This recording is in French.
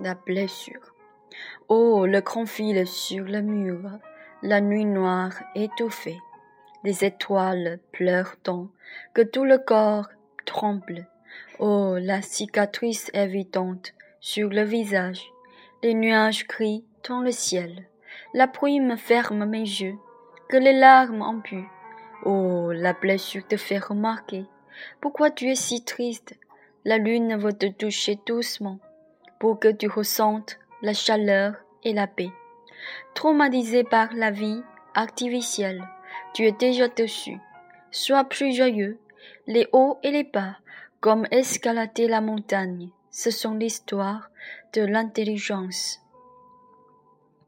La blessure. Oh, le grand fil sur le mur, la nuit noire étouffée, les étoiles pleurent tant que tout le corps tremble. Oh, la cicatrice évidente sur le visage, les nuages crient dans le ciel. La pluie me ferme mes yeux, que les larmes empuent. Oh, la blessure te fait remarquer. Pourquoi tu es si triste La lune veut te toucher doucement, pour que tu ressentes la chaleur et la paix. Traumatisé par la vie artificielle, tu es déjà dessus. Sois plus joyeux. Les hauts et les bas, comme escalader la montagne, ce sont l'histoire de l'intelligence.